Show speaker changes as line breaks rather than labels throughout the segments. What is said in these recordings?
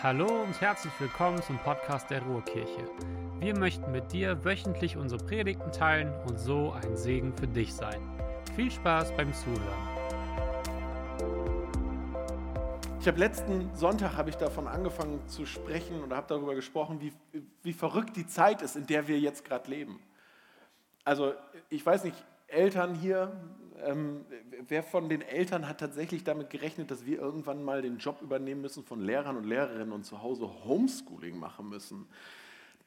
Hallo und herzlich willkommen zum Podcast der Ruhrkirche. Wir möchten mit dir wöchentlich unsere Predigten teilen und so ein Segen für dich sein. Viel Spaß beim Zuhören.
Ich habe letzten Sonntag habe ich davon angefangen zu sprechen und habe darüber gesprochen, wie, wie verrückt die Zeit ist, in der wir jetzt gerade leben. Also ich weiß nicht, Eltern hier, ähm, wer von den Eltern hat tatsächlich damit gerechnet, dass wir irgendwann mal den Job übernehmen müssen von Lehrern und Lehrerinnen und zu Hause Homeschooling machen müssen?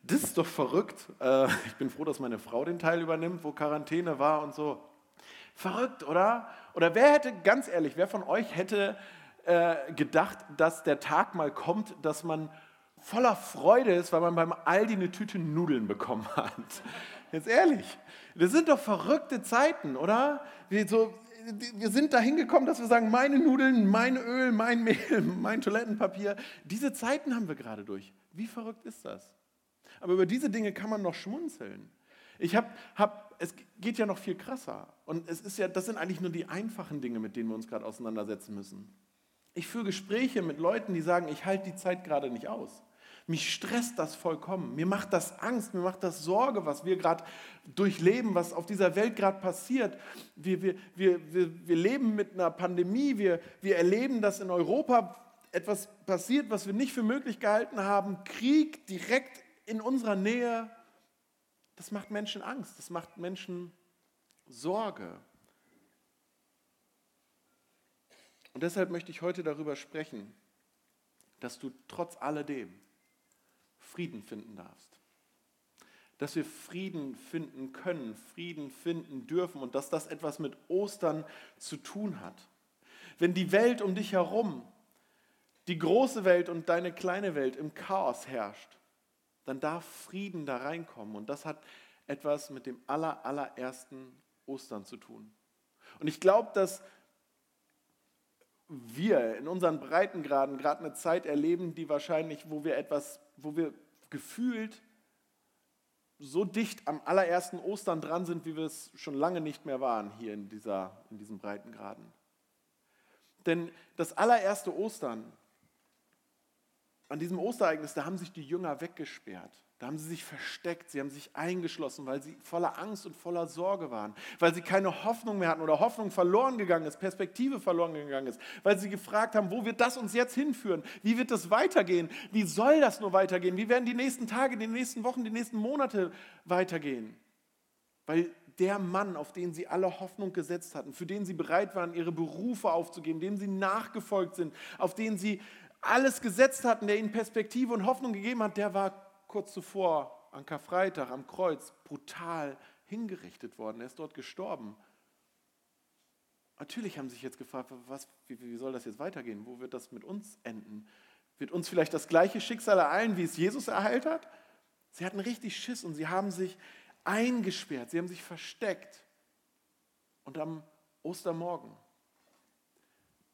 Das ist doch verrückt. Äh, ich bin froh, dass meine Frau den Teil übernimmt, wo Quarantäne war und so. Verrückt, oder? Oder wer hätte, ganz ehrlich, wer von euch hätte äh, gedacht, dass der Tag mal kommt, dass man voller Freude ist, weil man beim Aldi eine Tüte Nudeln bekommen hat? Jetzt ehrlich, das sind doch verrückte Zeiten, oder? Wir, so, wir sind dahin gekommen, dass wir sagen, meine Nudeln, mein Öl, mein Mehl, mein Toilettenpapier. Diese Zeiten haben wir gerade durch. Wie verrückt ist das? Aber über diese Dinge kann man noch schmunzeln. Ich habe, hab, es geht ja noch viel krasser. Und es ist ja, das sind eigentlich nur die einfachen Dinge, mit denen wir uns gerade auseinandersetzen müssen. Ich führe Gespräche mit Leuten, die sagen, ich halte die Zeit gerade nicht aus. Mich stresst das vollkommen. Mir macht das Angst, mir macht das Sorge, was wir gerade durchleben, was auf dieser Welt gerade passiert. Wir, wir, wir, wir, wir leben mit einer Pandemie, wir, wir erleben, dass in Europa etwas passiert, was wir nicht für möglich gehalten haben. Krieg direkt in unserer Nähe. Das macht Menschen Angst, das macht Menschen Sorge. Und deshalb möchte ich heute darüber sprechen, dass du trotz alledem Frieden finden darfst. Dass wir Frieden finden können, Frieden finden dürfen und dass das etwas mit Ostern zu tun hat. Wenn die Welt um dich herum, die große Welt und deine kleine Welt im Chaos herrscht, dann darf Frieden da reinkommen. Und das hat etwas mit dem aller, allerersten Ostern zu tun. Und ich glaube, dass wir in unseren Breitengraden gerade eine Zeit erleben, die wahrscheinlich, wo wir etwas, wo wir gefühlt so dicht am allerersten Ostern dran sind, wie wir es schon lange nicht mehr waren hier in, dieser, in diesen Breitengraden. Denn das allererste Ostern, an diesem Ostereignis, da haben sich die Jünger weggesperrt. Da haben sie sich versteckt, sie haben sich eingeschlossen, weil sie voller Angst und voller Sorge waren, weil sie keine Hoffnung mehr hatten oder Hoffnung verloren gegangen ist, Perspektive verloren gegangen ist, weil sie gefragt haben, wo wird das uns jetzt hinführen? Wie wird das weitergehen? Wie soll das nur weitergehen? Wie werden die nächsten Tage, die nächsten Wochen, die nächsten Monate weitergehen? Weil der Mann, auf den sie alle Hoffnung gesetzt hatten, für den sie bereit waren, ihre Berufe aufzugeben, dem sie nachgefolgt sind, auf den sie alles gesetzt hatten, der ihnen Perspektive und Hoffnung gegeben hat, der war kurz zuvor an Karfreitag am Kreuz brutal hingerichtet worden. Er ist dort gestorben. Natürlich haben sie sich jetzt gefragt, was, wie, wie soll das jetzt weitergehen? Wo wird das mit uns enden? Wird uns vielleicht das gleiche Schicksal ereilen, wie es Jesus ereilt hat? Sie hatten richtig Schiss und sie haben sich eingesperrt, sie haben sich versteckt. Und am Ostermorgen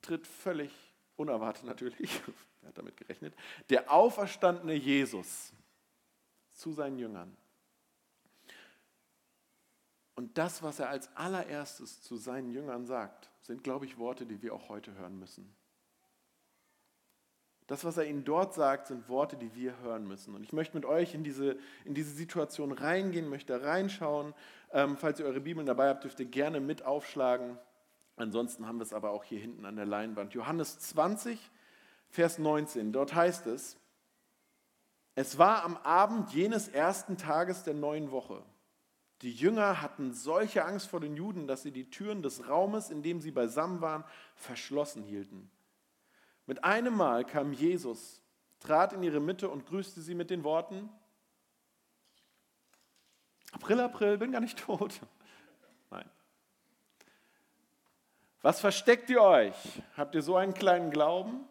tritt völlig unerwartet natürlich, wer hat damit gerechnet, der auferstandene Jesus zu seinen Jüngern. Und das, was er als allererstes zu seinen Jüngern sagt, sind, glaube ich, Worte, die wir auch heute hören müssen. Das, was er ihnen dort sagt, sind Worte, die wir hören müssen. Und ich möchte mit euch in diese, in diese Situation reingehen, möchte reinschauen. Ähm, falls ihr eure Bibeln dabei habt, dürft ihr gerne mit aufschlagen. Ansonsten haben wir es aber auch hier hinten an der Leinwand. Johannes 20, Vers 19. Dort heißt es, es war am Abend jenes ersten Tages der neuen Woche. Die Jünger hatten solche Angst vor den Juden, dass sie die Türen des Raumes, in dem sie beisammen waren, verschlossen hielten. Mit einem Mal kam Jesus, trat in ihre Mitte und grüßte sie mit den Worten, April, April, bin gar nicht tot. Nein. Was versteckt ihr euch? Habt ihr so einen kleinen Glauben?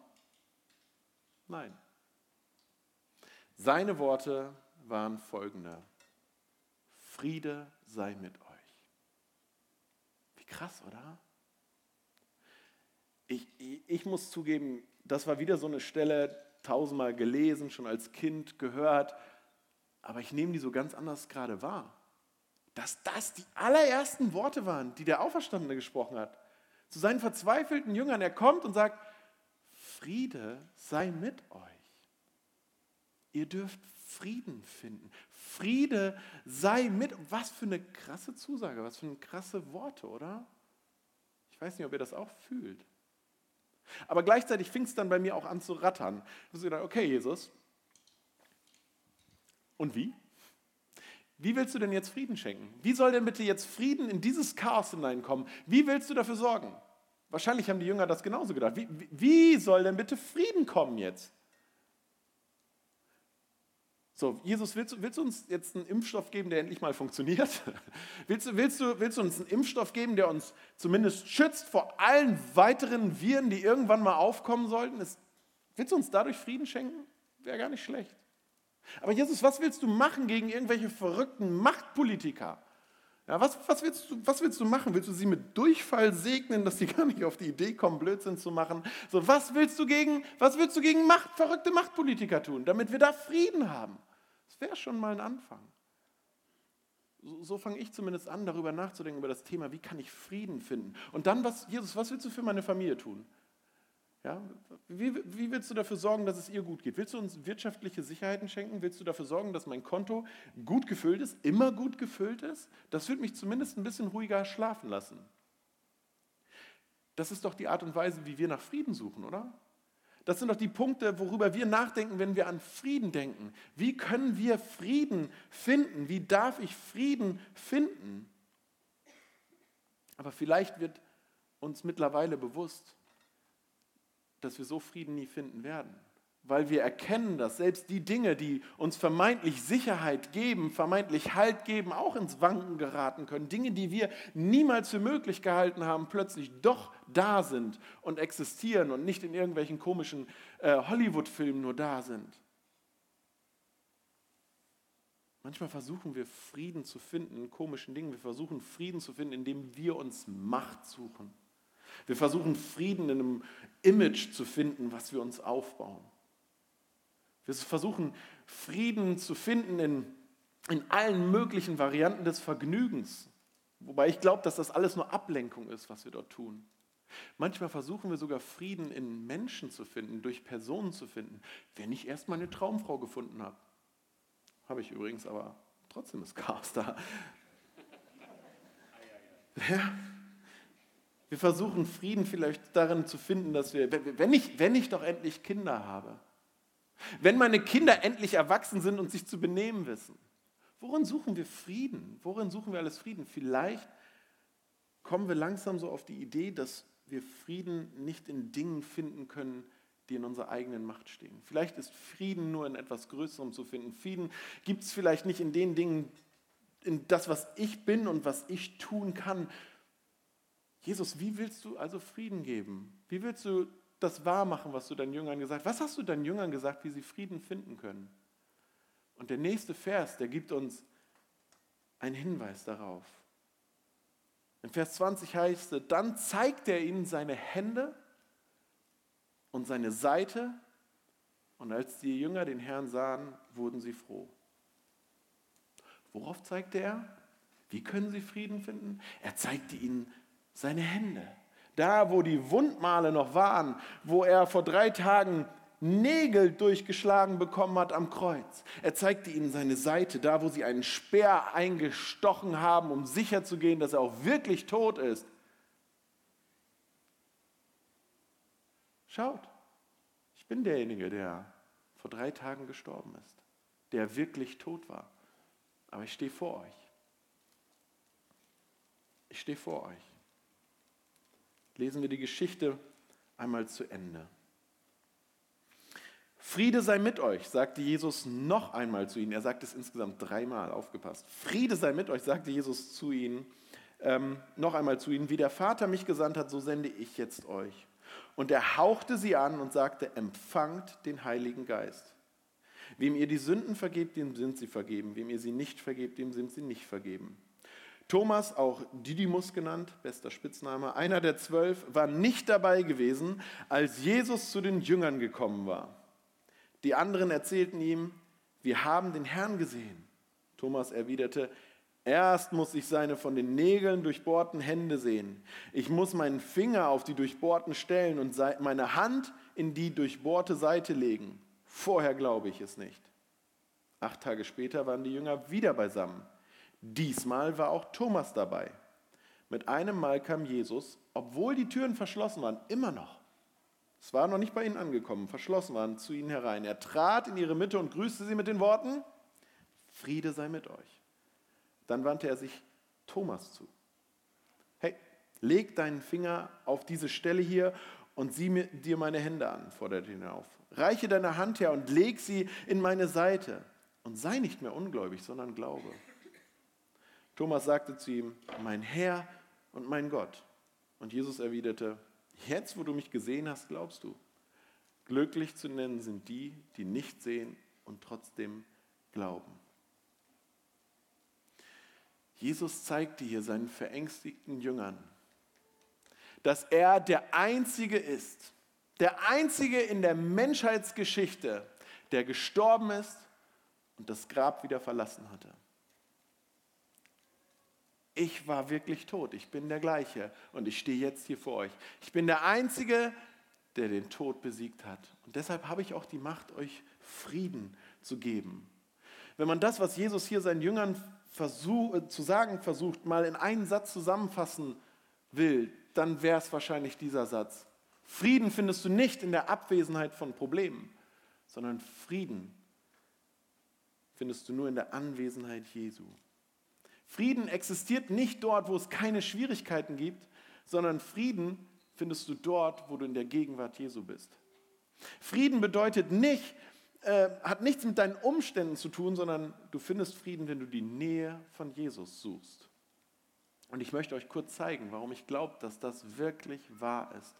Nein. Seine Worte waren folgende. Friede sei mit euch. Wie krass, oder? Ich, ich, ich, muss zugeben, das war wieder so eine Stelle, tausendmal gelesen, schon als Kind gehört, aber ich nehme die so ganz anders gerade wahr. Dass das die allerersten Worte waren, die der Auferstandene gesprochen hat. Zu seinen verzweifelten Jüngern. Er kommt und sagt, Friede sei mit euch. Ihr dürft Frieden finden. Friede sei mit. Was für eine krasse Zusage, was für eine krasse Worte, oder? Ich weiß nicht, ob ihr das auch fühlt. Aber gleichzeitig fing es dann bei mir auch an zu rattern. Ich habe gedacht, okay, Jesus, und wie? Wie willst du denn jetzt Frieden schenken? Wie soll denn bitte jetzt Frieden in dieses Chaos hineinkommen? Wie willst du dafür sorgen? Wahrscheinlich haben die Jünger das genauso gedacht. Wie, wie soll denn bitte Frieden kommen jetzt? So, Jesus, willst du, willst du, uns jetzt einen Impfstoff geben, der endlich mal funktioniert? Willst du, willst, du, willst du uns einen Impfstoff geben, der uns zumindest schützt vor allen weiteren Viren, die irgendwann mal aufkommen sollten? Ist, willst du uns dadurch Frieden schenken? Wäre gar nicht schlecht. Aber Jesus, was willst du machen gegen irgendwelche verrückten Machtpolitiker? Ja, was, was, willst du, was willst du machen? Willst du sie mit Durchfall segnen, dass sie gar nicht auf die Idee kommen, Blödsinn zu machen? So, was willst du gegen, was willst du gegen Macht, verrückte Machtpolitiker tun, damit wir da Frieden haben? Das wäre schon mal ein Anfang. So, so fange ich zumindest an, darüber nachzudenken, über das Thema, wie kann ich Frieden finden? Und dann, was, Jesus, was willst du für meine Familie tun? Ja, wie, wie, willst du dafür sorgen, dass es ihr gut geht? Willst du uns wirtschaftliche Sicherheiten schenken? Willst du dafür sorgen, dass mein Konto gut gefüllt ist, immer gut gefüllt ist? Das wird mich zumindest ein bisschen ruhiger schlafen lassen. Das ist doch die Art und Weise, wie wir nach Frieden suchen, oder? Das sind doch die Punkte, worüber wir nachdenken, wenn wir an Frieden denken. Wie können wir Frieden finden? Wie darf ich Frieden finden? Aber vielleicht wird uns mittlerweile bewusst, dass wir so Frieden nie finden werden weil wir erkennen, dass selbst die Dinge, die uns vermeintlich Sicherheit geben, vermeintlich Halt geben, auch ins Wanken geraten können. Dinge, die wir niemals für möglich gehalten haben, plötzlich doch da sind und existieren und nicht in irgendwelchen komischen äh, Hollywood-Filmen nur da sind. Manchmal versuchen wir Frieden zu finden in komischen Dingen. Wir versuchen Frieden zu finden, indem wir uns Macht suchen. Wir versuchen Frieden in einem Image zu finden, was wir uns aufbauen. Wir versuchen Frieden zu finden in, in allen möglichen Varianten des Vergnügens. Wobei ich glaube, dass das alles nur Ablenkung ist, was wir dort tun. Manchmal versuchen wir sogar Frieden in Menschen zu finden, durch Personen zu finden, wenn ich erst meine Traumfrau gefunden habe. Habe ich übrigens, aber trotzdem ist Chaos da. Ja. Wir versuchen Frieden vielleicht darin zu finden, dass wir, wenn ich, wenn ich doch endlich Kinder habe, wenn meine Kinder endlich erwachsen sind und sich zu benehmen wissen, worin suchen wir Frieden? Worin suchen wir alles Frieden? Vielleicht kommen wir langsam so auf die Idee, dass wir Frieden nicht in Dingen finden können, die in unserer eigenen Macht stehen. Vielleicht ist Frieden nur in etwas Größerem zu finden. Frieden gibt es vielleicht nicht in den Dingen, in das, was ich bin und was ich tun kann. Jesus, wie willst du also Frieden geben? Wie willst du das wahrmachen, was du deinen Jüngern gesagt hast. Was hast du deinen Jüngern gesagt, wie sie Frieden finden können? Und der nächste Vers, der gibt uns einen Hinweis darauf. In Vers 20 heißt es, dann zeigt er ihnen seine Hände und seine Seite. Und als die Jünger den Herrn sahen, wurden sie froh. Worauf zeigte er? Wie können sie Frieden finden? Er zeigte ihnen seine Hände da wo die Wundmale noch waren, wo er vor drei Tagen Nägel durchgeschlagen bekommen hat am Kreuz. Er zeigte ihnen seine Seite, da wo sie einen Speer eingestochen haben, um sicherzugehen, dass er auch wirklich tot ist. Schaut, ich bin derjenige, der vor drei Tagen gestorben ist, der wirklich tot war. Aber ich stehe vor euch. Ich stehe vor euch lesen wir die Geschichte einmal zu Ende. Friede sei mit euch, sagte Jesus noch einmal zu ihnen. Er sagt es insgesamt dreimal, aufgepasst. Friede sei mit euch, sagte Jesus zu ihnen, ähm, noch einmal zu ihnen. Wie der Vater mich gesandt hat, so sende ich jetzt euch. Und er hauchte sie an und sagte, empfangt den Heiligen Geist. Wem ihr die Sünden vergebt, dem sind sie vergeben. Wem ihr sie nicht vergebt, dem sind sie nicht vergeben. Thomas, auch Didymus genannt, bester Spitzname, einer der zwölf, war nicht dabei gewesen, als Jesus zu den Jüngern gekommen war. Die anderen erzählten ihm, wir haben den Herrn gesehen. Thomas erwiderte, erst muss ich seine von den Nägeln durchbohrten Hände sehen. Ich muss meinen Finger auf die durchbohrten Stellen und meine Hand in die durchbohrte Seite legen. Vorher glaube ich es nicht. Acht Tage später waren die Jünger wieder beisammen. Diesmal war auch Thomas dabei. Mit einem Mal kam Jesus, obwohl die Türen verschlossen waren, immer noch. Es war noch nicht bei ihnen angekommen, verschlossen waren, zu ihnen herein. Er trat in ihre Mitte und grüßte sie mit den Worten, Friede sei mit euch. Dann wandte er sich Thomas zu. Hey, leg deinen Finger auf diese Stelle hier und sieh mir, dir meine Hände an, forderte ihn auf. Reiche deine Hand her und leg sie in meine Seite und sei nicht mehr ungläubig, sondern glaube. Thomas sagte zu ihm, mein Herr und mein Gott. Und Jesus erwiderte, jetzt wo du mich gesehen hast, glaubst du. Glücklich zu nennen sind die, die nicht sehen und trotzdem glauben. Jesus zeigte hier seinen verängstigten Jüngern, dass er der Einzige ist, der Einzige in der Menschheitsgeschichte, der gestorben ist und das Grab wieder verlassen hatte. Ich war wirklich tot, ich bin der gleiche und ich stehe jetzt hier vor euch. Ich bin der Einzige, der den Tod besiegt hat. Und deshalb habe ich auch die Macht, euch Frieden zu geben. Wenn man das, was Jesus hier seinen Jüngern versuch, äh, zu sagen versucht, mal in einen Satz zusammenfassen will, dann wäre es wahrscheinlich dieser Satz. Frieden findest du nicht in der Abwesenheit von Problemen, sondern Frieden findest du nur in der Anwesenheit Jesu. Frieden existiert nicht dort, wo es keine Schwierigkeiten gibt, sondern Frieden findest du dort, wo du in der Gegenwart Jesu bist. Frieden bedeutet nicht, äh, hat nichts mit deinen Umständen zu tun, sondern du findest Frieden, wenn du die Nähe von Jesus suchst. Und ich möchte euch kurz zeigen, warum ich glaube, dass das wirklich wahr ist.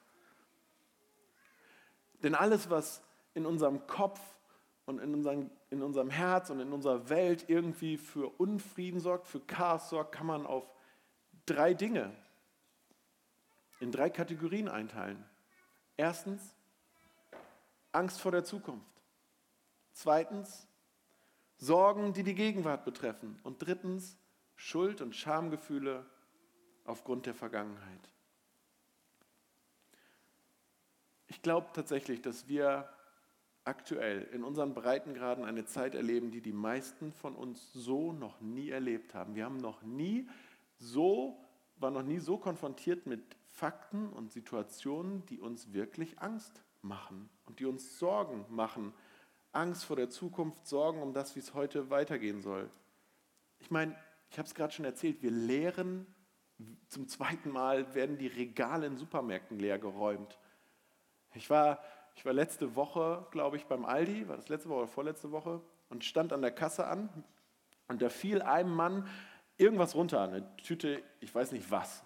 Denn alles, was in unserem Kopf und in, unseren, in unserem Herz und in unserer Welt irgendwie für Unfrieden sorgt, für Chaos sorgt, kann man auf drei Dinge, in drei Kategorien einteilen. Erstens, Angst vor der Zukunft. Zweitens, Sorgen, die die Gegenwart betreffen. Und drittens, Schuld- und Schamgefühle aufgrund der Vergangenheit. Ich glaube tatsächlich, dass wir aktuell in unseren Breitengraden eine Zeit erleben, die die meisten von uns so noch nie erlebt haben. Wir haben noch nie so, waren noch nie so konfrontiert mit Fakten und Situationen, die uns wirklich Angst machen und die uns Sorgen machen. Angst vor der Zukunft, Sorgen um das, wie es heute weitergehen soll. Ich meine, ich habe es gerade schon erzählt, wir lehren zum zweiten Mal, werden die Regale in Supermärkten leer geräumt. Ich war ich war letzte Woche, glaube ich, beim Aldi, war das letzte Woche oder vorletzte Woche, und stand an der Kasse an und da fiel einem Mann irgendwas runter, eine Tüte, ich weiß nicht was.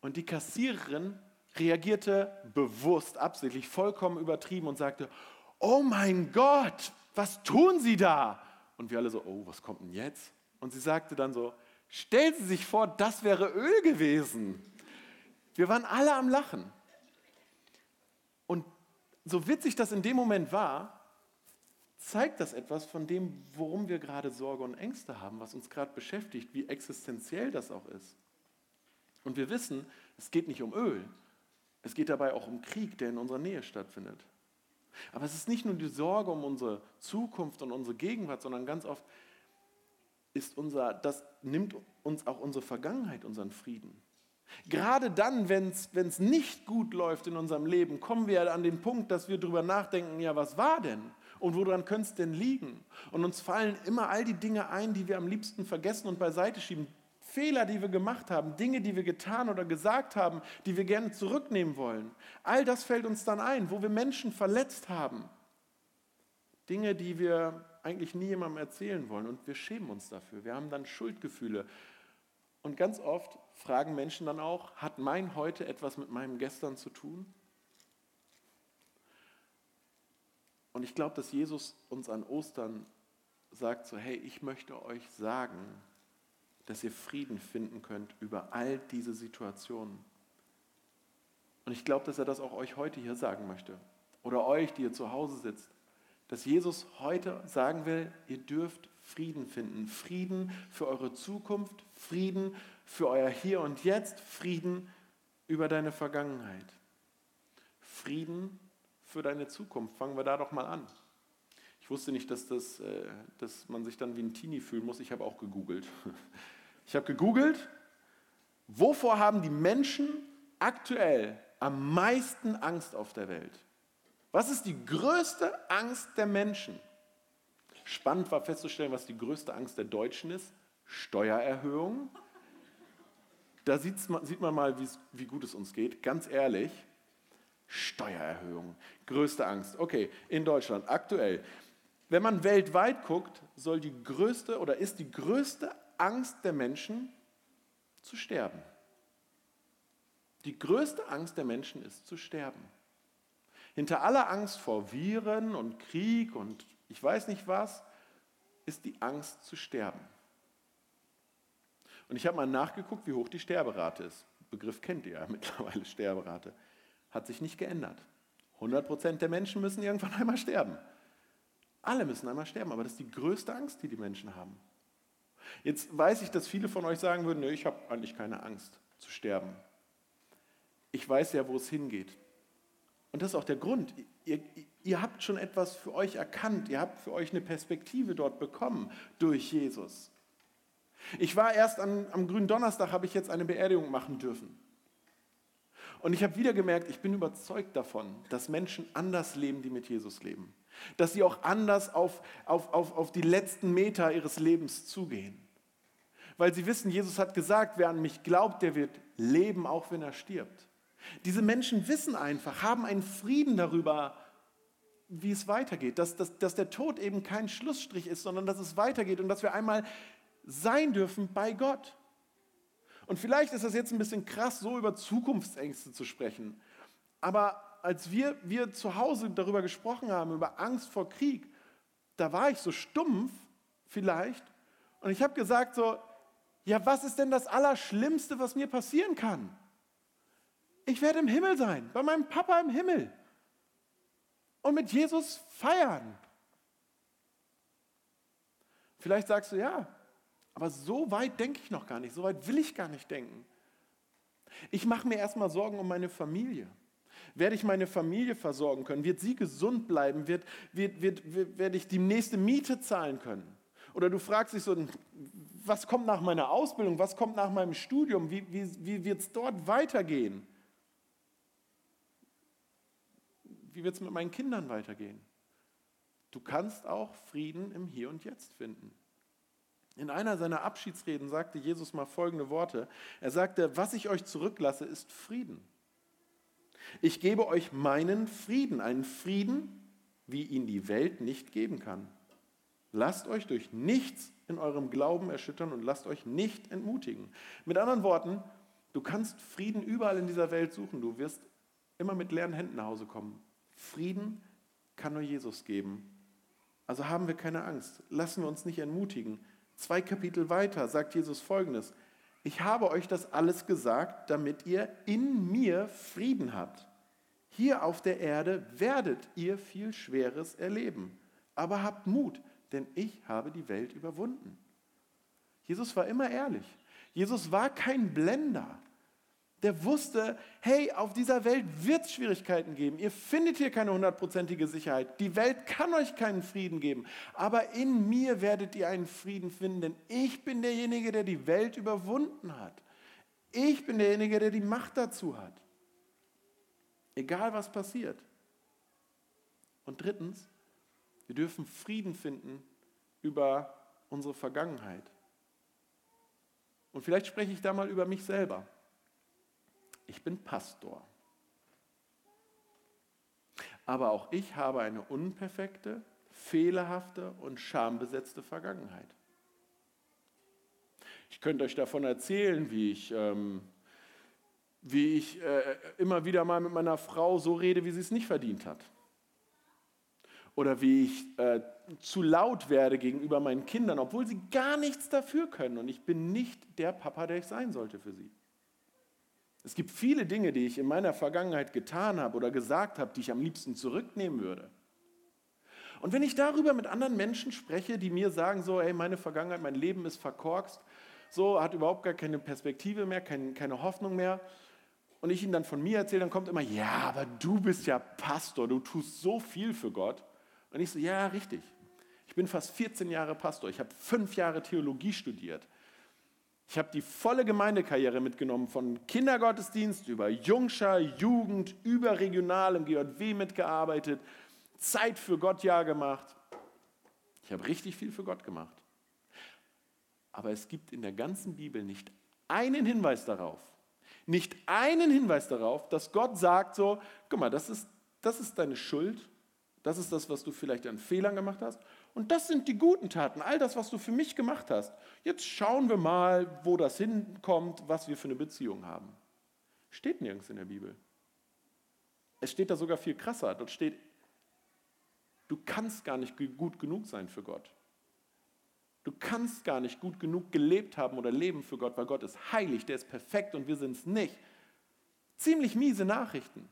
Und die Kassiererin reagierte bewusst, absichtlich, vollkommen übertrieben und sagte, oh mein Gott, was tun Sie da? Und wir alle so, oh, was kommt denn jetzt? Und sie sagte dann so, stellen Sie sich vor, das wäre Öl gewesen. Wir waren alle am Lachen. So witzig das in dem Moment war, zeigt das etwas von dem, worum wir gerade Sorge und Ängste haben, was uns gerade beschäftigt, wie existenziell das auch ist. Und wir wissen, es geht nicht um Öl, es geht dabei auch um Krieg, der in unserer Nähe stattfindet. Aber es ist nicht nur die Sorge um unsere Zukunft und unsere Gegenwart, sondern ganz oft ist unser, das nimmt uns auch unsere Vergangenheit, unseren Frieden. Gerade dann, wenn es nicht gut läuft in unserem Leben, kommen wir an den Punkt, dass wir darüber nachdenken, ja, was war denn? Und woran könnte es denn liegen? Und uns fallen immer all die Dinge ein, die wir am liebsten vergessen und beiseite schieben. Fehler, die wir gemacht haben, Dinge, die wir getan oder gesagt haben, die wir gerne zurücknehmen wollen. All das fällt uns dann ein, wo wir Menschen verletzt haben. Dinge, die wir eigentlich nie jemandem erzählen wollen und wir schämen uns dafür. Wir haben dann Schuldgefühle. Und ganz oft fragen Menschen dann auch, hat mein heute etwas mit meinem gestern zu tun? Und ich glaube, dass Jesus uns an Ostern sagt so, hey, ich möchte euch sagen, dass ihr Frieden finden könnt über all diese Situationen. Und ich glaube, dass er das auch euch heute hier sagen möchte. Oder euch, die ihr zu Hause sitzt. Dass Jesus heute sagen will, ihr dürft Frieden finden. Frieden für eure Zukunft, Frieden für euer Hier und Jetzt, Frieden über deine Vergangenheit. Frieden für deine Zukunft. Fangen wir da doch mal an. Ich wusste nicht, dass, das, äh, dass man sich dann wie ein Teenie fühlen muss. Ich habe auch gegoogelt. Ich habe gegoogelt, wovor haben die Menschen aktuell am meisten Angst auf der Welt? Was ist die größte Angst der Menschen? Spannend war festzustellen, was die größte Angst der Deutschen ist. Steuererhöhung. Da sieht man mal, wie gut es uns geht. Ganz ehrlich, Steuererhöhung. Größte Angst. Okay, in Deutschland aktuell. Wenn man weltweit guckt, soll die größte oder ist die größte Angst der Menschen zu sterben. Die größte Angst der Menschen ist zu sterben. Hinter aller Angst vor Viren und Krieg und ich weiß nicht was, ist die Angst zu sterben. Und ich habe mal nachgeguckt, wie hoch die Sterberate ist. Begriff kennt ihr ja mittlerweile, Sterberate. Hat sich nicht geändert. 100% der Menschen müssen irgendwann einmal sterben. Alle müssen einmal sterben, aber das ist die größte Angst, die die Menschen haben. Jetzt weiß ich, dass viele von euch sagen würden, nee, ich habe eigentlich keine Angst zu sterben. Ich weiß ja, wo es hingeht. Und das ist auch der Grund. Ihr, ihr habt schon etwas für euch erkannt. Ihr habt für euch eine Perspektive dort bekommen durch Jesus. Ich war erst an, am grünen Donnerstag, habe ich jetzt eine Beerdigung machen dürfen. Und ich habe wieder gemerkt, ich bin überzeugt davon, dass Menschen anders leben, die mit Jesus leben. Dass sie auch anders auf, auf, auf, auf die letzten Meter ihres Lebens zugehen. Weil sie wissen, Jesus hat gesagt, wer an mich glaubt, der wird leben, auch wenn er stirbt. Diese Menschen wissen einfach, haben einen Frieden darüber, wie es weitergeht, dass, dass, dass der Tod eben kein Schlussstrich ist, sondern dass es weitergeht und dass wir einmal sein dürfen bei Gott. Und vielleicht ist das jetzt ein bisschen krass, so über Zukunftsängste zu sprechen. Aber als wir, wir zu Hause darüber gesprochen haben, über Angst vor Krieg, da war ich so stumpf vielleicht und ich habe gesagt so, ja, was ist denn das Allerschlimmste, was mir passieren kann? ich werde im Himmel sein, bei meinem Papa im Himmel und mit Jesus feiern. Vielleicht sagst du, ja, aber so weit denke ich noch gar nicht, so weit will ich gar nicht denken. Ich mache mir erstmal Sorgen um meine Familie. Werde ich meine Familie versorgen können? Wird sie gesund bleiben? Wird, wird, wird, wird, werde ich die nächste Miete zahlen können? Oder du fragst dich so, was kommt nach meiner Ausbildung? Was kommt nach meinem Studium? Wie, wie, wie wird es dort weitergehen? wie wird es mit meinen Kindern weitergehen? Du kannst auch Frieden im Hier und Jetzt finden. In einer seiner Abschiedsreden sagte Jesus mal folgende Worte. Er sagte, was ich euch zurücklasse, ist Frieden. Ich gebe euch meinen Frieden, einen Frieden, wie ihn die Welt nicht geben kann. Lasst euch durch nichts in eurem Glauben erschüttern und lasst euch nicht entmutigen. Mit anderen Worten, du kannst Frieden überall in dieser Welt suchen. Du wirst immer mit leeren Händen nach Hause kommen. Frieden kann nur Jesus geben. Also haben wir keine Angst. Lassen wir uns nicht entmutigen. Zwei Kapitel weiter sagt Jesus folgendes. Ich habe euch das alles gesagt, damit ihr in mir Frieden habt. Hier auf der Erde werdet ihr viel Schweres erleben. Aber habt Mut, denn ich habe die Welt überwunden. Jesus war immer ehrlich. Jesus war kein Blender der wusste, hey, auf dieser Welt wird es Schwierigkeiten geben. Ihr findet hier keine hundertprozentige Sicherheit. Die Welt kann euch keinen Frieden geben. Aber in mir werdet ihr einen Frieden finden, denn ich bin derjenige, der die Welt überwunden hat. Ich bin derjenige, der die Macht dazu hat. Egal was passiert. Und drittens, wir dürfen Frieden finden über unsere Vergangenheit. Und vielleicht spreche ich da mal über mich selber ich bin Pastor. Aber auch ich habe eine unperfekte, fehlerhafte und schambesetzte Vergangenheit. Ich könnte euch davon erzählen, wie ich, ähm, wie ich äh, immer wieder mal mit meiner Frau so rede, wie sie es nicht verdient hat. Oder wie ich äh, zu laut werde gegenüber meinen Kindern, obwohl sie gar nichts dafür können. Und ich bin nicht der Papa, der ich sein sollte für sie. Es gibt viele Dinge, die ich in meiner Vergangenheit getan habe oder gesagt habe, die ich am liebsten zurücknehmen würde. Und wenn ich darüber mit anderen Menschen spreche, die mir sagen, so, hey, meine Vergangenheit, mein Leben ist verkorkst, so, hat überhaupt gar keine Perspektive mehr, keine, keine Hoffnung mehr, und ich ihnen dann von mir erzähle, dann kommt immer, ja, aber du bist ja Pastor, du tust so viel für Gott. Und ich so, ja, richtig. Ich bin fast 14 Jahre Pastor. Ich habe fünf Jahre Theologie studiert. Ich habe die volle Gemeindekarriere mitgenommen, von Kindergottesdienst über Jungschar, Jugend, überregional im GJW mitgearbeitet, Zeit für Gott ja gemacht. Ich habe richtig viel für Gott gemacht. Aber es gibt in der ganzen Bibel nicht einen Hinweis darauf, nicht einen Hinweis darauf, dass Gott sagt so, guck mal, das ist, das ist deine Schuld, das ist das, was du vielleicht an Fehlern gemacht hast und das sind die guten Taten, all das, was du für mich gemacht hast. Jetzt schauen wir mal, wo das hinkommt, was wir für eine Beziehung haben. Steht nirgends in der Bibel. Es steht da sogar viel krasser. Dort steht, du kannst gar nicht gut genug sein für Gott. Du kannst gar nicht gut genug gelebt haben oder leben für Gott, weil Gott ist heilig, der ist perfekt und wir sind es nicht. Ziemlich miese Nachrichten.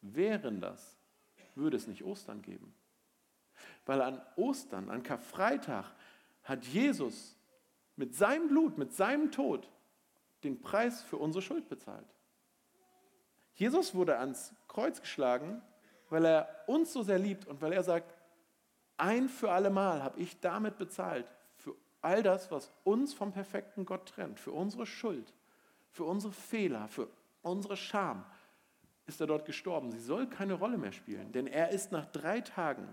Wären das, würde es nicht Ostern geben. Weil an Ostern, an Karfreitag, hat Jesus mit seinem Blut, mit seinem Tod den Preis für unsere Schuld bezahlt. Jesus wurde ans Kreuz geschlagen, weil er uns so sehr liebt und weil er sagt, ein für alle Mal habe ich damit bezahlt für all das, was uns vom perfekten Gott trennt, für unsere Schuld, für unsere Fehler, für unsere Scham, ist er dort gestorben. Sie soll keine Rolle mehr spielen, denn er ist nach drei Tagen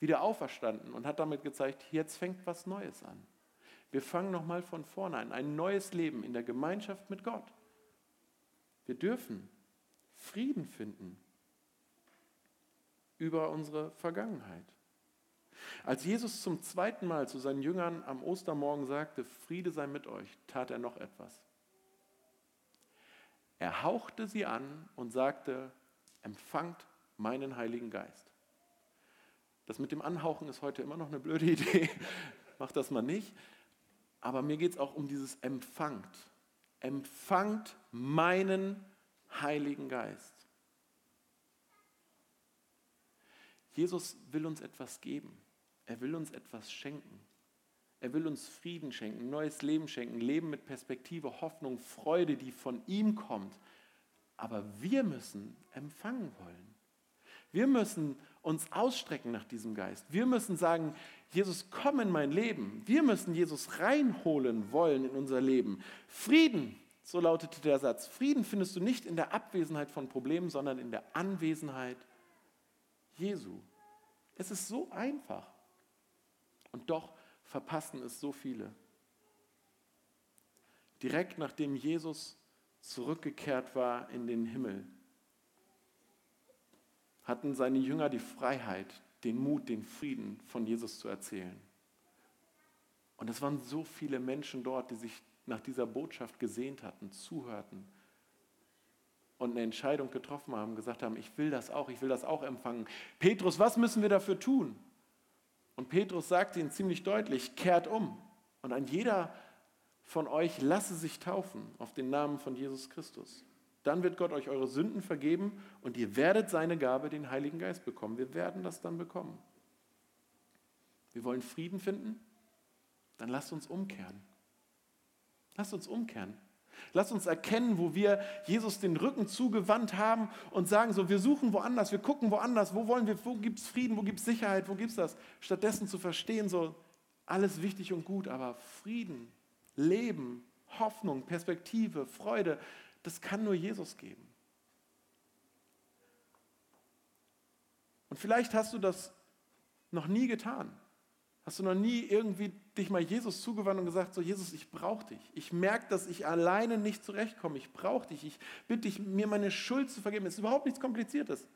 wieder auferstanden und hat damit gezeigt, jetzt fängt was Neues an. Wir fangen nochmal von vorne an, ein neues Leben in der Gemeinschaft mit Gott. Wir dürfen Frieden finden über unsere Vergangenheit. Als Jesus zum zweiten Mal zu seinen Jüngern am Ostermorgen sagte, Friede sei mit euch, tat er noch etwas. Er hauchte sie an und sagte, empfangt meinen Heiligen Geist. Das mit dem Anhauchen ist heute immer noch eine blöde Idee. Macht das mal nicht. Aber mir geht es auch um dieses Empfangt. Empfangt meinen Heiligen Geist. Jesus will uns etwas geben. Er will uns etwas schenken. Er will uns Frieden schenken, neues Leben schenken, Leben mit Perspektive, Hoffnung, Freude, die von ihm kommt. Aber wir müssen empfangen wollen. Wir müssen uns ausstrecken nach diesem Geist. Wir müssen sagen, Jesus, komm in mein Leben. Wir müssen Jesus reinholen wollen in unser Leben. Frieden, so lautete der Satz. Frieden findest du nicht in der Abwesenheit von Problemen, sondern in der Anwesenheit Jesu. Es ist so einfach. Und doch verpassen es so viele. Direkt nachdem Jesus zurückgekehrt war in den Himmel, hatten seine Jünger die Freiheit, den Mut, den Frieden von Jesus zu erzählen. Und es waren so viele Menschen dort, die sich nach dieser Botschaft gesehnt hatten, zuhörten und eine Entscheidung getroffen haben, gesagt haben, ich will das auch, ich will das auch empfangen. Petrus, was müssen wir dafür tun? Und Petrus sagte ihnen ziemlich deutlich, kehrt um und ein jeder von euch lasse sich taufen auf den Namen von Jesus Christus. Dann wird Gott euch eure Sünden vergeben und ihr werdet seine Gabe, den Heiligen Geist, bekommen. Wir werden das dann bekommen. Wir wollen Frieden finden? Dann lasst uns umkehren. Lasst uns umkehren. Lass uns erkennen, wo wir Jesus den Rücken zugewandt haben und sagen so, wir suchen woanders, wir gucken woanders, wo wollen wir, wo gibt es Frieden, wo gibt es Sicherheit, wo gibt es das? Stattdessen zu verstehen, so alles wichtig und gut, aber Frieden, Leben, Hoffnung, Perspektive, Freude, das kann nur Jesus geben. Und vielleicht hast du das noch nie getan. Hast du noch nie irgendwie dich mal Jesus zugewandt und gesagt, so Jesus, ich brauche dich. Ich merke, dass ich alleine nicht zurechtkomme. Ich brauche dich. Ich bitte dich, mir meine Schuld zu vergeben. Es ist überhaupt nichts Kompliziertes.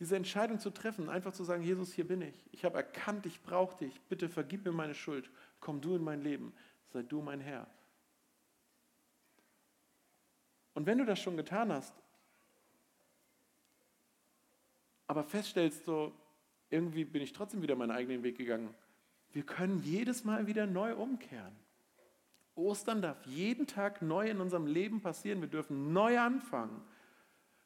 Diese Entscheidung zu treffen, einfach zu sagen, Jesus, hier bin ich. Ich habe erkannt, ich brauche dich. Bitte vergib mir meine Schuld. Komm du in mein Leben. Sei du mein Herr. Und wenn du das schon getan hast, aber feststellst, so irgendwie bin ich trotzdem wieder meinen eigenen Weg gegangen, wir können jedes Mal wieder neu umkehren. Ostern darf jeden Tag neu in unserem Leben passieren. Wir dürfen neu anfangen.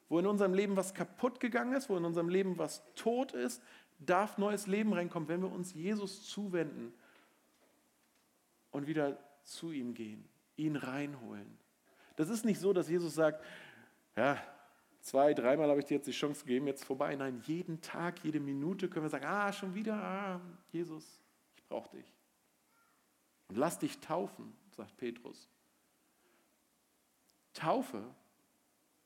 Wo in unserem Leben was kaputt gegangen ist, wo in unserem Leben was tot ist, darf neues Leben reinkommen, wenn wir uns Jesus zuwenden und wieder zu ihm gehen, ihn reinholen. Das ist nicht so, dass Jesus sagt, ja, zwei, dreimal habe ich dir jetzt die Chance gegeben, jetzt vorbei. Nein, jeden Tag, jede Minute können wir sagen, ah, schon wieder, ah, Jesus, ich brauche dich. Und lass dich taufen, sagt Petrus. Taufe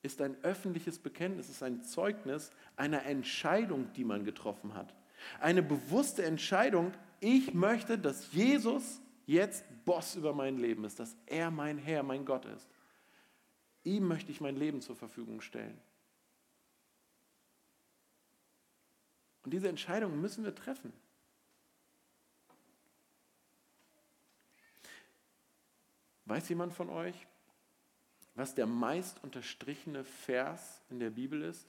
ist ein öffentliches Bekenntnis, ist ein Zeugnis einer Entscheidung, die man getroffen hat. Eine bewusste Entscheidung, ich möchte, dass Jesus jetzt Boss über mein Leben ist, dass er mein Herr, mein Gott ist. Ihm möchte ich mein Leben zur Verfügung stellen. Und diese Entscheidung müssen wir treffen. Weiß jemand von euch, was der meist unterstrichene Vers in der Bibel ist?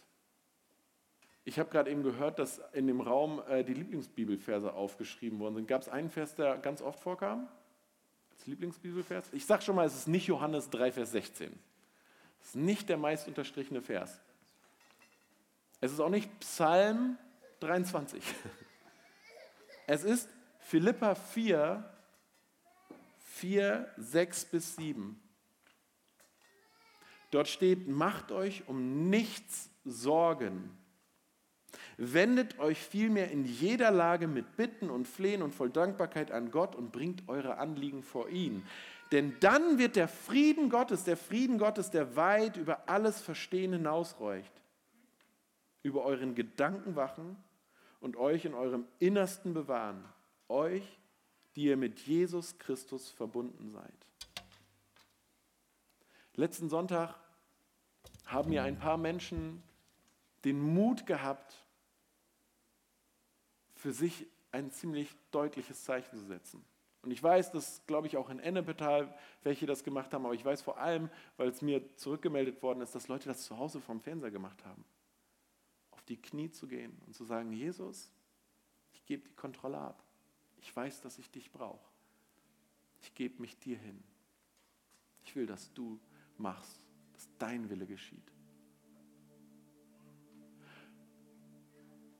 Ich habe gerade eben gehört, dass in dem Raum äh, die Lieblingsbibelverse aufgeschrieben worden sind. Gab es einen Vers, der ganz oft vorkam? Als Lieblingsbibelvers? Ich sage schon mal, es ist nicht Johannes 3, Vers 16. Es ist nicht der meist unterstrichene Vers. Es ist auch nicht Psalm 23. Es ist Philippa 4, 4, 6 bis 7. Dort steht, macht euch um nichts Sorgen. Wendet euch vielmehr in jeder Lage mit Bitten und Flehen und voll Dankbarkeit an Gott und bringt eure Anliegen vor ihn. Denn dann wird der Frieden Gottes, der Frieden Gottes, der weit über alles Verstehen hinausreicht, über euren Gedanken wachen und euch in eurem Innersten bewahren. Euch, die ihr mit Jesus Christus verbunden seid. Letzten Sonntag haben mir ein paar Menschen den Mut gehabt, für sich ein ziemlich deutliches Zeichen zu setzen. Und ich weiß, dass, glaube ich, auch in Ennepetal welche das gemacht haben, aber ich weiß vor allem, weil es mir zurückgemeldet worden ist, dass Leute das zu Hause vom Fernseher gemacht haben. Auf die Knie zu gehen und zu sagen, Jesus, ich gebe die Kontrolle ab. Ich weiß, dass ich dich brauche. Ich gebe mich dir hin. Ich will, dass du machst, dass dein Wille geschieht.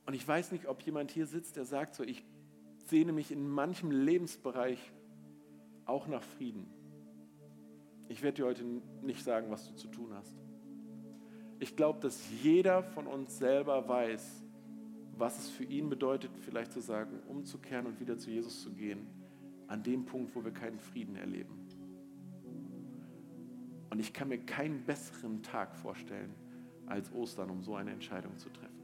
Und ich weiß nicht, ob jemand hier sitzt, der sagt so, ich sehne mich in manchem Lebensbereich auch nach Frieden. Ich werde dir heute nicht sagen, was du zu tun hast. Ich glaube, dass jeder von uns selber weiß, was es für ihn bedeutet, vielleicht zu sagen, umzukehren und wieder zu Jesus zu gehen, an dem Punkt, wo wir keinen Frieden erleben. Und ich kann mir keinen besseren Tag vorstellen als Ostern, um so eine Entscheidung zu treffen.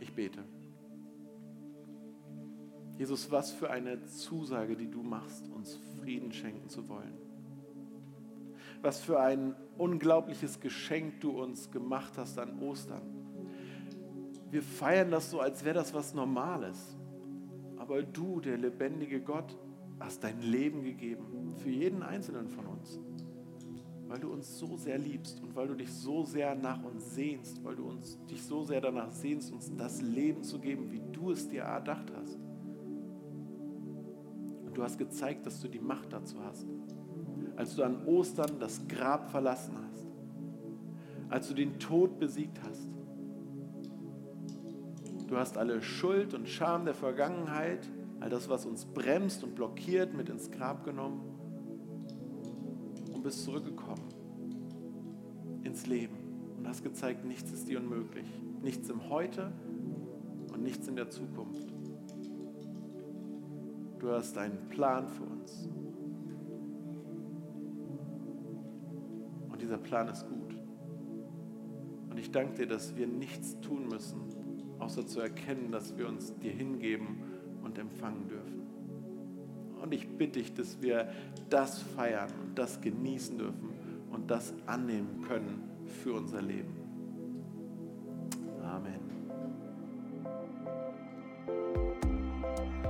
Ich bete. Jesus, was für eine Zusage, die du machst, uns Frieden schenken zu wollen. Was für ein unglaubliches Geschenk du uns gemacht hast an Ostern. Wir feiern das so, als wäre das was Normales. Aber du, der lebendige Gott, hast dein Leben gegeben für jeden Einzelnen von uns weil du uns so sehr liebst und weil du dich so sehr nach uns sehnst, weil du uns, dich so sehr danach sehnst, uns das Leben zu geben, wie du es dir erdacht hast. Du hast gezeigt, dass du die Macht dazu hast. Als du an Ostern das Grab verlassen hast, als du den Tod besiegt hast. Du hast alle Schuld und Scham der Vergangenheit, all das, was uns bremst und blockiert, mit ins Grab genommen und bist zurückgekommen ins Leben und hast gezeigt, nichts ist dir unmöglich. Nichts im Heute und nichts in der Zukunft. Du hast einen Plan für uns. Und dieser Plan ist gut. Und ich danke dir, dass wir nichts tun müssen, außer zu erkennen, dass wir uns dir hingeben und empfangen dürfen. Und ich bitte dich, dass wir das feiern und das genießen dürfen und das annehmen können für unser Leben.